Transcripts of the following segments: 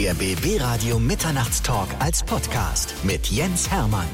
Der BB Radio Mitternachtstalk als Podcast mit Jens Hermann.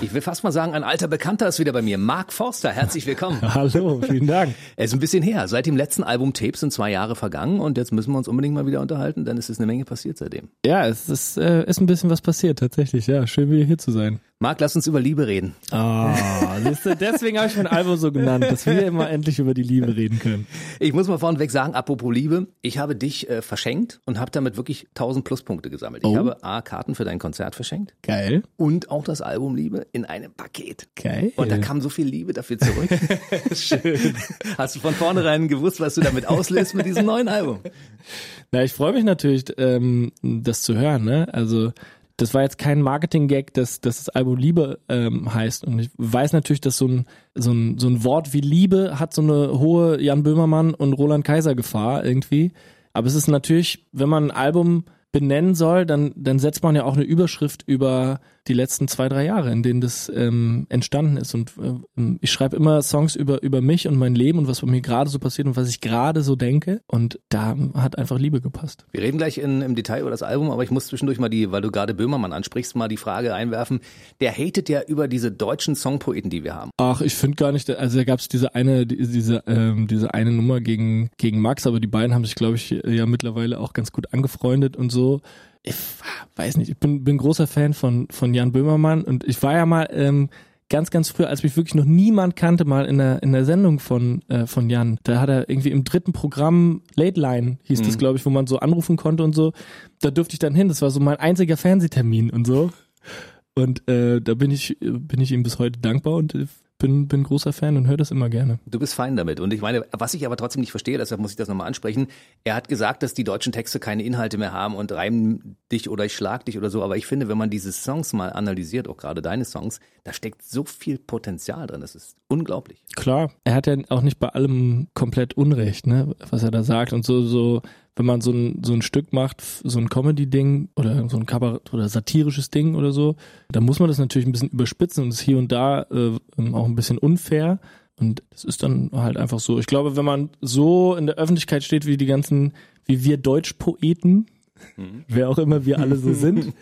Ich will fast mal sagen, ein alter Bekannter ist wieder bei mir. Mark Forster, herzlich willkommen. Hallo, vielen Dank. Es ist ein bisschen her. Seit dem letzten Album Tapes sind zwei Jahre vergangen und jetzt müssen wir uns unbedingt mal wieder unterhalten, denn es ist eine Menge passiert seitdem. Ja, es ist, äh, ist ein bisschen was passiert, tatsächlich. Ja, schön wieder hier zu sein. Marc, lass uns über Liebe reden. Ah, du, deswegen habe ich mein Album so genannt, dass wir immer endlich über die Liebe reden können. Ich muss mal vorneweg sagen, apropos Liebe, ich habe dich äh, verschenkt und habe damit wirklich 1000 Pluspunkte gesammelt. Ich Oh. habe A, Karten für dein Konzert verschenkt Geil. und auch das Album Liebe in einem Paket. Geil. Und da kam so viel Liebe dafür zurück. Schön. Hast du von vornherein gewusst, was du damit auslöst mit diesem neuen Album? Na, ich freue mich natürlich, ähm, das zu hören. Ne? Also das war jetzt kein Marketing-Gag, dass, dass das Album Liebe ähm, heißt. Und ich weiß natürlich, dass so ein, so, ein, so ein Wort wie Liebe hat so eine hohe Jan Böhmermann und Roland Kaiser Gefahr irgendwie. Aber es ist natürlich, wenn man ein Album benennen soll, dann, dann setzt man ja auch eine Überschrift über die letzten zwei, drei Jahre, in denen das ähm, entstanden ist. Und ähm, ich schreibe immer Songs über, über mich und mein Leben und was bei mir gerade so passiert und was ich gerade so denke. Und da hat einfach Liebe gepasst. Wir reden gleich in, im Detail über das Album, aber ich muss zwischendurch mal die, weil du gerade Böhmermann ansprichst, mal die Frage einwerfen. Der hatet ja über diese deutschen Songpoeten, die wir haben. Ach, ich finde gar nicht, also da gab es diese eine, die- diese, ähm, diese eine Nummer gegen, gegen Max, aber die beiden haben sich, glaube ich, ja mittlerweile auch ganz gut angefreundet und so. Ich weiß nicht, ich bin, bin großer Fan von, von Jan Böhmermann und ich war ja mal ähm, ganz, ganz früh, als mich wirklich noch niemand kannte, mal in der, in der Sendung von, äh, von Jan. Da hat er irgendwie im dritten Programm Late Line, hieß das, glaube ich, wo man so anrufen konnte und so. Da durfte ich dann hin. Das war so mein einziger Fernsehtermin und so. Und äh, da bin ich, bin ich ihm bis heute dankbar und äh, bin, bin großer Fan und höre das immer gerne. Du bist fein damit. Und ich meine, was ich aber trotzdem nicht verstehe, deshalb muss ich das nochmal ansprechen. Er hat gesagt, dass die deutschen Texte keine Inhalte mehr haben und reimen dich oder ich schlag dich oder so. Aber ich finde, wenn man diese Songs mal analysiert, auch gerade deine Songs, da steckt so viel Potenzial drin. Das ist unglaublich. Klar, er hat ja auch nicht bei allem komplett Unrecht, ne, was er da sagt. Und so, so, wenn man so ein, so ein Stück macht, so ein Comedy-Ding oder so ein Kabarett oder satirisches Ding oder so, dann muss man das natürlich ein bisschen überspitzen und ist hier und da äh, auch ein bisschen unfair. Und das ist dann halt einfach so. Ich glaube, wenn man so in der Öffentlichkeit steht wie die ganzen, wie wir Deutschpoeten, wer auch immer wir alle so sind,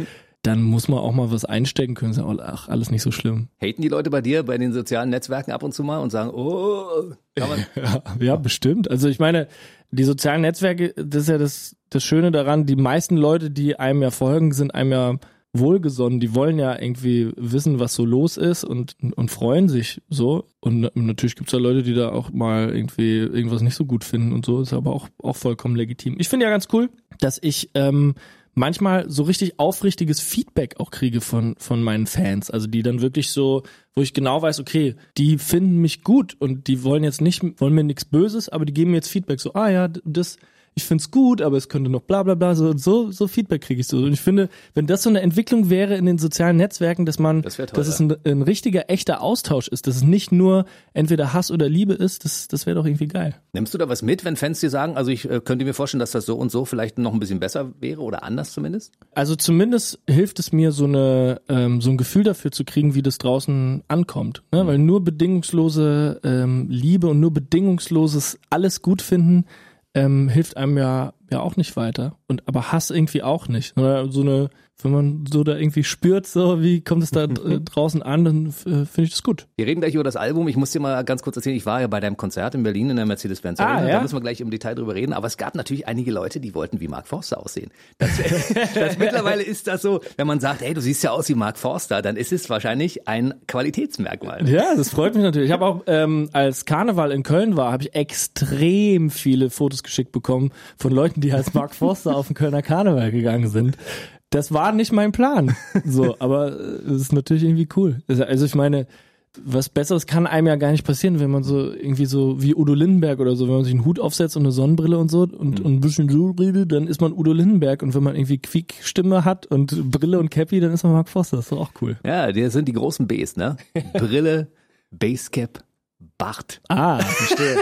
dann muss man auch mal was einstecken können. Sagen, ach, alles nicht so schlimm. Haten die Leute bei dir bei den sozialen Netzwerken ab und zu mal und sagen, oh, kann man. Ja, ja, bestimmt. Also ich meine, die sozialen Netzwerke, das ist ja das, das Schöne daran, die meisten Leute, die einem ja folgen, sind einem ja wohlgesonnen. Die wollen ja irgendwie wissen, was so los ist und, und freuen sich so. Und natürlich gibt's da Leute, die da auch mal irgendwie irgendwas nicht so gut finden und so. Ist aber auch, auch vollkommen legitim. Ich finde ja ganz cool, dass ich ähm, manchmal so richtig aufrichtiges Feedback auch kriege von, von meinen Fans. Also die dann wirklich so, wo ich genau weiß, okay, die finden mich gut und die wollen jetzt nicht, wollen mir nichts Böses, aber die geben mir jetzt Feedback. So, ah ja, das, ich find's gut, aber es könnte noch bla bla bla, so, so, so Feedback kriege ich so. Und ich finde, wenn das so eine Entwicklung wäre in den sozialen Netzwerken, dass man, Das toll, dass es ein, ein richtiger, echter Austausch ist, dass es nicht nur entweder Hass oder Liebe ist, das, das wäre doch irgendwie geil. Nimmst du da was mit, wenn Fans dir sagen, also ich äh, könnte mir vorstellen, dass das so und so vielleicht noch ein bisschen besser wäre oder anders zumindest? Also zumindest hilft es mir, so eine ähm, so ein Gefühl dafür zu kriegen, wie das draußen ankommt. Ne? Weil nur bedingungslose ähm, Liebe und nur bedingungsloses alles gut finden ähm, hilft einem ja ja auch nicht weiter. Und aber Hass irgendwie auch nicht. Oder so eine, wenn man so da irgendwie spürt, so wie kommt es da draußen an, dann äh, finde ich das gut. Wir reden gleich über das Album. Ich muss dir mal ganz kurz erzählen, ich war ja bei deinem Konzert in Berlin in der Mercedes-Benz Ah, ja? Da müssen wir gleich im Detail drüber reden. Aber es gab natürlich einige Leute, die wollten wie Mark Forster aussehen. Das, das mittlerweile ist das so, wenn man sagt, hey, du siehst ja aus wie Mark Forster, dann ist es wahrscheinlich ein Qualitätsmerkmal. Ja, das freut mich natürlich. Ich habe auch, ähm, als Karneval in Köln war, habe ich extrem viele Fotos geschickt bekommen von Leuten, die als Mark Forster auf den Kölner Karneval gegangen sind. Das war nicht mein Plan. So, aber äh, es ist natürlich irgendwie cool. Also ich meine, was Besseres kann einem ja gar nicht passieren, wenn man so irgendwie so wie Udo Lindenberg oder so, wenn man sich einen Hut aufsetzt und eine Sonnenbrille und so und, und ein bisschen so redet, dann ist man Udo Lindenberg und wenn man irgendwie Quiekstimme hat und Brille und Cappy, dann ist man Mark Forster. Das ist doch auch cool. Ja, die sind die großen Bs, ne? Brille, Basecap, Bart. Ah, verstehe.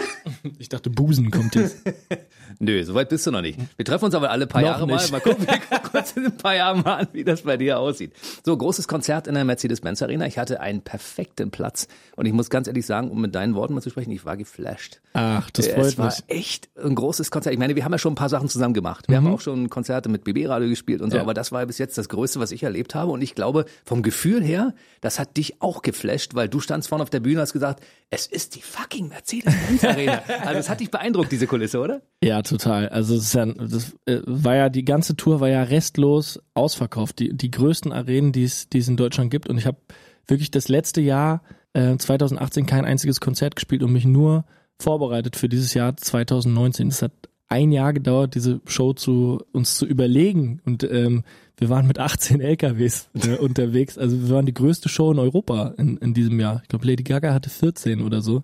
ich dachte, Busen kommt jetzt. Nö, soweit bist du noch nicht. Wir treffen uns aber alle paar Noch Jahre nicht. mal. Mal gucken, wir gucken uns in ein paar Jahren mal an, wie das bei dir aussieht. So, großes Konzert in der Mercedes-Benz Arena. Ich hatte einen perfekten Platz. Und ich muss ganz ehrlich sagen, um mit deinen Worten mal zu sprechen, ich war geflasht. Ach, das freut es war mich. echt ein großes Konzert. Ich meine, wir haben ja schon ein paar Sachen zusammen gemacht. Wir haben auch schon Konzerte mit BB Radio gespielt und so, Mhm. Ja. aber das war bis jetzt das Größte, was ich erlebt habe. Und ich glaube, vom Gefühl her, das hat dich auch geflasht, weil du standst vorne auf der Bühne und hast gesagt, es ist die fucking Mercedes-Benz Arena. also es hat dich beeindruckt, diese Kulisse, oder? Ja, total. Also es ist ja, das äh, war ja die ganze Tour war ja restlos ausverkauft. Die die größten Arenen, die es die es in Deutschland gibt. Und ich habe wirklich das letzte Jahr äh, 2018 kein einziges Konzert gespielt und mich nur vorbereitet für dieses Jahr 2019. Es hat ein Jahr gedauert, diese Show zu uns zu überlegen und ähm, wir waren mit 18 LKWs äh, unterwegs. Also wir waren die größte Show in Europa in, in diesem Jahr. Ich glaube, Lady Gaga hatte 14 oder so.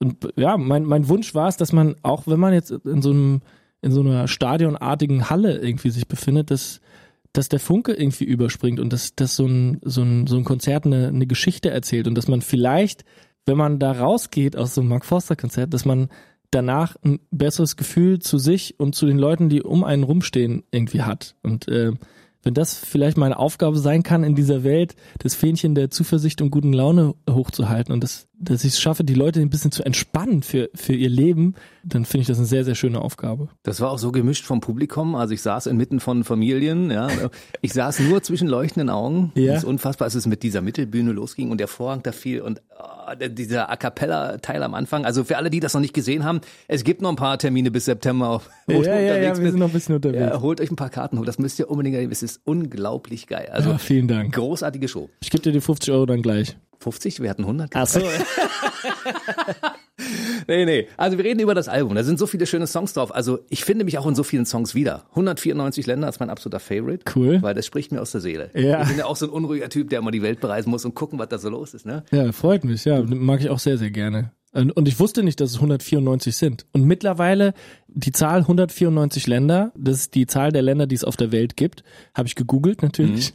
Und ja, mein, mein Wunsch war es, dass man, auch wenn man jetzt in so einem, in so einer stadionartigen Halle irgendwie sich befindet, dass, dass der Funke irgendwie überspringt und dass, dass so ein, so ein, so ein Konzert eine, eine Geschichte erzählt und dass man vielleicht, wenn man da rausgeht aus so einem Mark Forster Konzert, dass man danach ein besseres Gefühl zu sich und zu den Leuten, die um einen rumstehen, irgendwie hat. Und äh, wenn das vielleicht meine Aufgabe sein kann, in dieser Welt das Fähnchen der Zuversicht und guten Laune hochzuhalten und das, dass ich es schaffe, die Leute ein bisschen zu entspannen für, für ihr Leben, dann finde ich das eine sehr, sehr schöne Aufgabe. Das war auch so gemischt vom Publikum. Also ich saß inmitten von Familien, ja. Ich saß nur zwischen leuchtenden Augen. Ja. Das ist unfassbar, als es mit dieser Mittelbühne losging und der Vorhang da fiel und oh, dieser A Cappella-Teil am Anfang. Also für alle, die das noch nicht gesehen haben, es gibt noch ein paar Termine bis September, wo du unterwegs bist. noch ein bisschen unterwegs. Ja, holt euch ein paar Karten, das müsst ihr unbedingt erleben. Es ist unglaublich geil. Also Ja, vielen Dank. großartige Show. Ich gebe dir die 50 Euro dann gleich. 50, wir hatten 100. Ach so. Nee, nee. Also wir reden über das Album. Da sind so viele schöne Songs drauf. Also ich finde mich auch in so vielen Songs wieder. 194 Länder ist mein absoluter Favorite. Cool. Weil das spricht mir aus der Seele. Ja. Ich bin ja auch so ein unruhiger Typ, der immer die Welt bereisen muss und gucken, was da so los ist. Ne? Ja, freut mich, ja. Mag ich auch sehr, sehr gerne. Und ich wusste nicht, dass es 194 sind. Und mittlerweile die Zahl 194 Länder, das ist die Zahl der Länder, die es auf der Welt gibt, habe ich gegoogelt natürlich.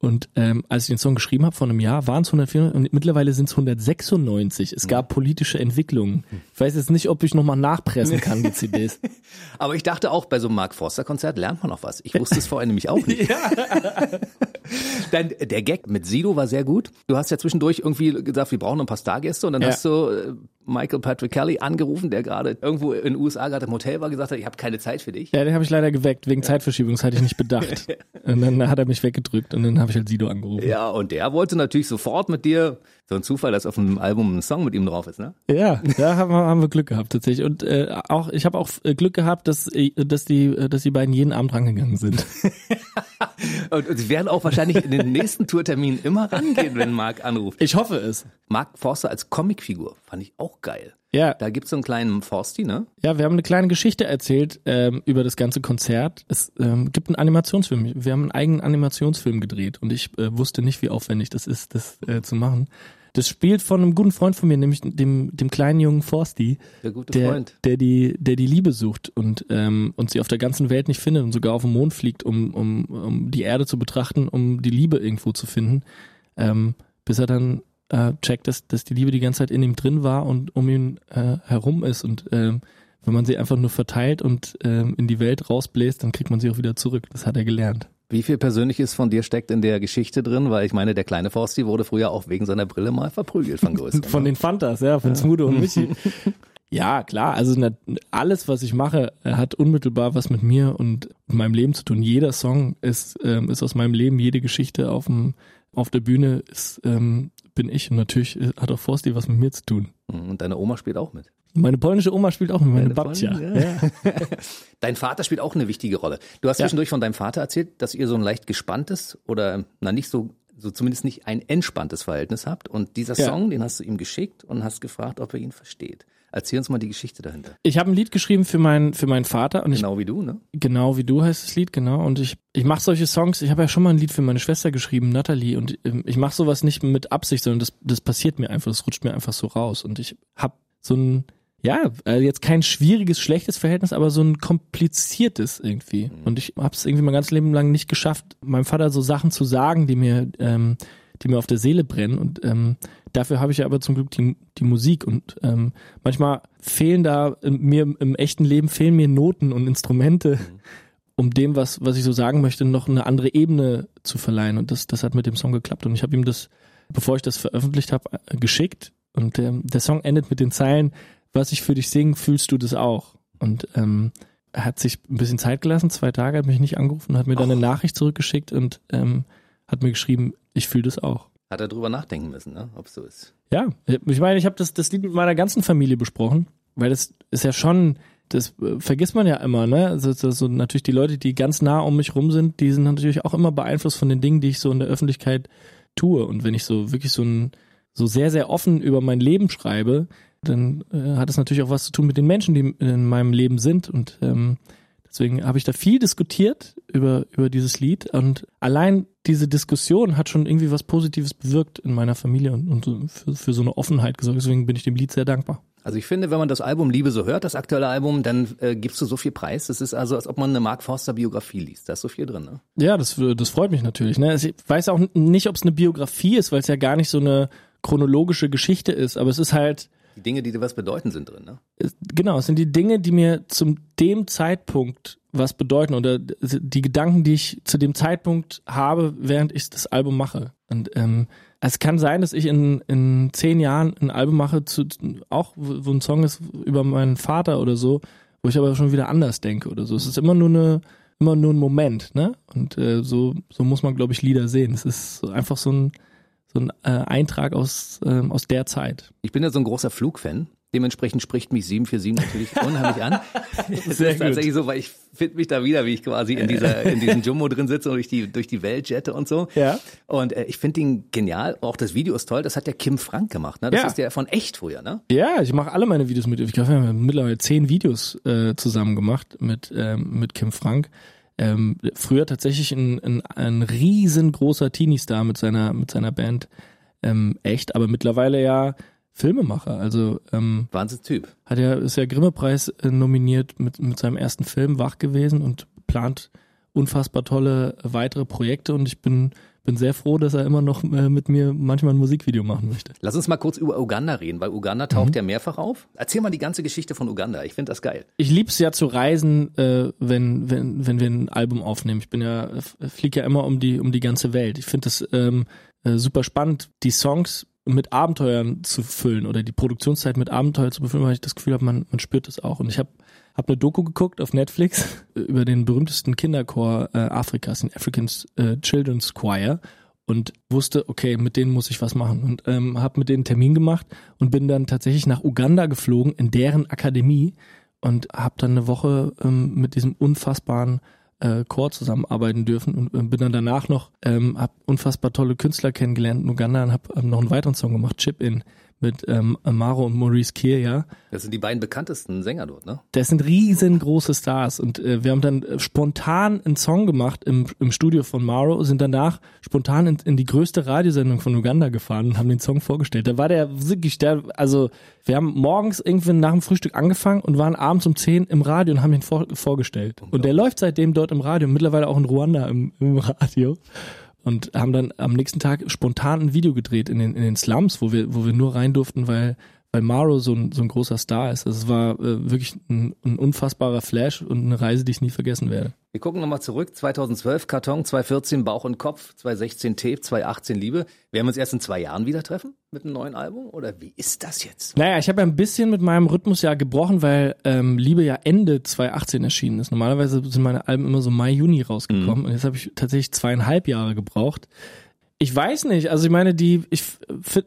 Und ähm, als ich den Song geschrieben habe vor einem Jahr, waren es 194 und mittlerweile sind es 196. Es gab politische Entwicklungen. Ich weiß jetzt nicht, ob ich nochmal nachpressen kann, die CDs. Aber ich dachte auch, bei so einem Mark Forster Konzert lernt man noch was. Ich wusste es vorher nämlich auch nicht. Dann, der Gag mit Sido war sehr gut. Du hast ja zwischendurch irgendwie gesagt, wir brauchen ein paar Stargäste und dann Ja. hast du äh, Michael Patrick Kelly angerufen, der gerade irgendwo in den USA gerade im Hotel war, gesagt hat, ich habe keine Zeit für dich. Ja, den habe ich leider geweckt, wegen Zeitverschiebung, das hatte ich nicht bedacht. Und dann hat er mich weggedrückt und dann habe ich halt Sido angerufen. Ja, und der wollte natürlich sofort mit dir, so ein Zufall, dass auf dem Album ein Song mit ihm drauf ist, ne? Ja, da haben wir, haben wir Glück gehabt tatsächlich. Und äh, auch ich habe auch äh, Glück gehabt, dass äh, dass die äh, dass die beiden jeden Abend rangegangen sind. Und, und sie werden auch wahrscheinlich in den nächsten Tourterminen immer rangehen, wenn Mark anruft. Ich hoffe es. Mark Forster als Comicfigur fand ich auch geil. Ja, Da gibt's so einen kleinen Forsti, ne? ja, wir haben eine kleine Geschichte erzählt ähm, über das ganze Konzert. Es ähm, gibt einen Animationsfilm. Wir haben einen eigenen Animationsfilm gedreht und ich äh, wusste nicht, wie aufwendig das ist, das äh, zu machen. Das spielt von einem guten Freund von mir, nämlich dem dem kleinen jungen Forsti. Der gute der, Freund. der die, der die Liebe sucht und ähm, und sie auf der ganzen Welt nicht findet und sogar auf den Mond fliegt, um um, um die Erde zu betrachten, um die Liebe irgendwo zu finden, ähm, bis er dann äh, checkt, dass dass die Liebe die ganze Zeit in ihm drin war und um ihn äh, herum ist und ähm, wenn man sie einfach nur verteilt und ähm, in die Welt rausbläst, dann kriegt man sie auch wieder zurück. Das hat er gelernt. Wie viel Persönliches von dir steckt in der Geschichte drin? Weil ich meine, der kleine Forsti wurde früher auch wegen seiner Brille mal verprügelt von größeren. Von den Fantas, ja, von Smudo und Michi. Ja, klar, also alles, was ich mache, hat unmittelbar was mit mir und meinem Leben zu tun. Jeder Song ist, ähm, ist aus meinem Leben, jede Geschichte auf, dem, auf der Bühne ist, ähm, bin ich und natürlich äh, hat auch Forsti was mit mir zu tun. Und deine Oma spielt auch mit. Meine polnische Oma spielt auch mit, meine Deine Babcia. Ja. Dein Vater spielt auch eine wichtige Rolle. Du hast Ja. zwischendurch von deinem Vater erzählt, dass ihr so ein leicht gespanntes oder na nicht so so zumindest nicht ein entspanntes Verhältnis habt. Und dieser Ja. Song, den hast du ihm geschickt und hast gefragt, ob er ihn versteht. Erzähl uns mal die Geschichte dahinter. Ich habe ein Lied geschrieben für meinen für meinen Vater und ich Genau wie du, ne? Genau wie du heißt das Lied, genau. Und ich, ich mache solche Songs, ich habe ja schon mal ein Lied für meine Schwester geschrieben, Natalie, und ähm, ich mache sowas nicht mit Absicht, sondern das, das passiert mir einfach, das rutscht mir einfach so raus. Und ich habe so ein, ja, äh, jetzt kein schwieriges, schlechtes Verhältnis, aber so ein kompliziertes irgendwie. Mhm. Und ich habe es irgendwie mein ganzes Leben lang nicht geschafft, meinem Vater so Sachen zu sagen, die mir, ähm, die mir auf der Seele brennen. Und ähm, dafür habe ich ja aber zum Glück die, die Musik. Und ähm, manchmal fehlen da mir im echten Leben fehlen mir Noten und Instrumente. Mhm. um dem, was, was ich so sagen möchte, noch eine andere Ebene zu verleihen. Und das, das hat mit dem Song geklappt. Und ich habe ihm das, bevor ich das veröffentlicht habe, äh, geschickt. Und ähm, der Song endet mit den Zeilen, was ich für dich singe, fühlst du das auch? Und ähm, er hat sich ein bisschen Zeit gelassen, zwei Tage, hat mich nicht angerufen, hat mir dann eine Nachricht zurückgeschickt und ähm, hat mir geschrieben, ich fühle das auch. Hat er drüber nachdenken müssen, ne? ob es so ist. Ja, ich meine, ich habe das, das Lied mit meiner ganzen Familie besprochen, weil das ist ja schon, das äh, vergisst man ja immer, ne? Also, so natürlich die Leute, die ganz nah um mich rum sind, die sind natürlich auch immer beeinflusst von den Dingen, die ich so in der Öffentlichkeit tue. Und wenn ich so wirklich so ein so sehr, sehr offen über mein Leben schreibe, dann äh, hat es natürlich auch was zu tun mit den Menschen, die in meinem Leben sind. Und ähm, deswegen habe ich da viel diskutiert über, über dieses Lied. Und allein diese Diskussion hat schon irgendwie was Positives bewirkt in meiner Familie und, und für, für so eine Offenheit gesorgt. Deswegen bin ich dem Lied sehr dankbar. Also ich finde, wenn man das Album Liebe so hört, das aktuelle Album, dann äh, gibst du so viel Preis. Das ist also, als ob man eine Mark Forster Biografie liest. Da ist so viel drin, ne? Ja, das, das freut mich natürlich. Ne? Also ich weiß auch nicht, ob es eine Biografie ist, weil es ja gar nicht so eine chronologische Geschichte ist. Aber es ist halt die Dinge, die dir was bedeuten, sind drin, ne? Genau, es sind die Dinge, die mir zum dem Zeitpunkt was bedeuten oder die Gedanken, die ich zu dem Zeitpunkt habe, während ich das Album mache. Und ähm, es kann sein, dass ich in, in zehn Jahren ein Album mache, zu, auch wo ein Song ist über meinen Vater oder so, wo ich aber schon wieder anders denke oder so. Es ist immer nur eine immer nur ein Moment, ne? Und äh, so so muss man, glaube ich, Lieder sehen. Es ist einfach so ein so ein äh, Eintrag aus, äh, aus der Zeit. Ich bin ja so ein großer Flugfan. Dementsprechend spricht mich 747 natürlich unheimlich an. Sehr ist tatsächlich so, weil ich finde mich da wieder, wie ich quasi in dieser in diesem Jumbo drin sitze und durch die durch die Welt jette und so. Ja. Und äh, ich finde ihn genial. Auch das Video ist toll. Das hat der Kim Frank gemacht. Ne? Das ja. ist der von echt früher, ne? Ja, ich mache alle meine Videos mit. Ich glaube, wir haben mittlerweile zehn Videos äh, zusammen gemacht mit ähm, mit Kim Frank ähm, früher tatsächlich ein, ein, ein riesengroßer Teenie-Star mit seiner, mit seiner Band. Ähm, echt, aber mittlerweile ja Filmemacher. Also ähm, Wahnsinnstyp. Hat ja, ist ja Grimme-Preis äh, nominiert mit, mit seinem ersten Film wach gewesen und plant unfassbar tolle weitere Projekte und ich bin bin sehr froh, dass er immer noch äh, mit mir manchmal ein Musikvideo machen möchte. Lass uns mal kurz über Uganda reden, weil Uganda taucht mhm. ja mehrfach auf. Erzähl mal die ganze Geschichte von Uganda. Ich finde das geil. Ich lieb's ja zu reisen, äh, wenn, wenn, wenn wir ein Album aufnehmen. Ich bin ja, fliege ja immer um die, um die ganze Welt. Ich finde das ähm, äh, super spannend, die Songs mit Abenteuern zu füllen oder die Produktionszeit mit Abenteuern zu befüllen, weil ich das Gefühl habe, man, man spürt das auch. Und ich habe hab eine Doku geguckt auf Netflix über den berühmtesten Kinderchor äh, Afrikas, den African äh, Children's Choir und wusste, okay, mit denen muss ich was machen und ähm, habe mit denen einen Termin gemacht und bin dann tatsächlich nach Uganda geflogen in deren Akademie und habe dann eine Woche ähm, mit diesem unfassbaren äh, Chor zusammenarbeiten dürfen und äh, bin dann danach noch, ähm, habe unfassbar tolle Künstler kennengelernt in Uganda und habe ähm, noch einen weiteren Song gemacht, Chip In mit ähm, Amaro und Maurice Kier, ja. Das sind die beiden bekanntesten Sänger dort, ne? Das sind riesengroße Stars und äh, wir haben dann äh, spontan einen Song gemacht im, im Studio von Maro, sind danach spontan in, in die größte Radiosendung von Uganda gefahren und haben den Song vorgestellt. Da war der wirklich, der, also wir haben morgens irgendwie nach dem Frühstück angefangen und waren abends um 10 im Radio und haben ihn vor, vorgestellt. Und der läuft seitdem dort im Radio, mittlerweile auch in Ruanda im, im Radio und haben dann am nächsten Tag spontan ein Video gedreht in den, in den Slums, wo wir, wo wir nur rein durften, weil, weil Maro so ein, so ein großer Star ist. Also es war äh, wirklich ein, ein unfassbarer Flash und eine Reise, die ich nie vergessen werde. Wir gucken nochmal zurück. 2012 Karton, 2014 Bauch und Kopf, 2016 Tape, 2018 Liebe. Werden wir uns erst in zwei Jahren wieder treffen mit einem neuen Album? Oder wie ist das jetzt? Naja, ich habe ja ein bisschen mit meinem Rhythmus ja gebrochen, weil ähm, Liebe ja Ende 2018 erschienen ist. Normalerweise sind meine Alben immer so Mai, Juni rausgekommen. Mhm. Und jetzt habe ich tatsächlich zweieinhalb Jahre gebraucht. Ich weiß nicht, also ich meine, die, ich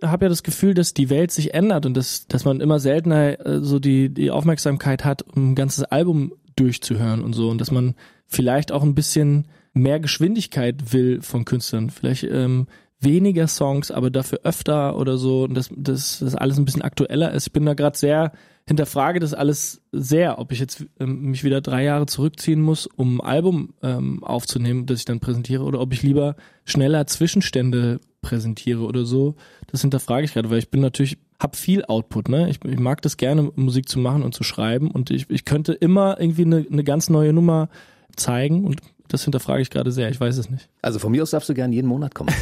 habe ja das Gefühl, dass die Welt sich ändert und dass, dass man immer seltener äh, so die, die Aufmerksamkeit hat, um ein ganzes Album durchzuhören und so und dass man vielleicht auch ein bisschen mehr Geschwindigkeit will von Künstlern. Vielleicht ähm, weniger Songs, aber dafür öfter oder so und dass das, das alles ein bisschen aktueller ist. Ich bin da gerade sehr hinterfrage das alles sehr, ob ich jetzt ähm, mich wieder drei Jahre zurückziehen muss, um ein Album ähm, aufzunehmen, das ich dann präsentiere, oder ob ich lieber schneller Zwischenstände präsentiere oder so. Das hinterfrage ich gerade, weil ich bin natürlich habe viel Output, ne? Ich, ich mag das gerne, Musik zu machen und zu schreiben und ich, ich könnte immer irgendwie eine, eine ganz neue Nummer zeigen und das hinterfrage ich gerade sehr, ich weiß es nicht. Also von mir aus darfst du gerne jeden Monat kommen.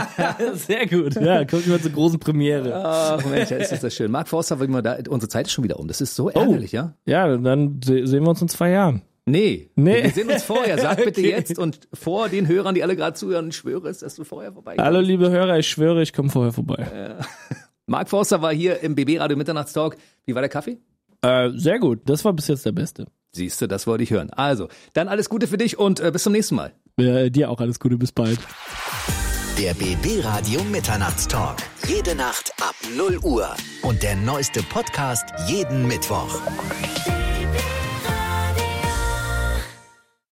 sehr gut. Ja, kommt immer zur großen Premiere. Ach Mensch, ist das, schön. Marc Forster, da, unsere Zeit ist schon wieder um. Das ist so ärgerlich, ja? Ja, dann se- sehen wir uns in zwei Jahren. Nee. Nee. Wir sehen uns vorher. Sag bitte Okay. jetzt und vor den Hörern, die alle gerade zuhören, ich schwöre es, dass du vorher vorbeikommst. Hallo liebe Hörer, ich schwöre, ich komme vorher vorbei. Marc Forster war hier im BB Radio Mitternachtstalk. Wie war der Kaffee? Äh, sehr gut, das war bis jetzt der Beste. Siehst du, das wollte ich hören. Also, dann alles Gute für dich und äh, bis zum nächsten Mal. Äh, dir auch alles Gute, bis bald. Der BB Radio Mitternachtstalk. Jede Nacht ab 0 Uhr. Und der neueste Podcast jeden Mittwoch.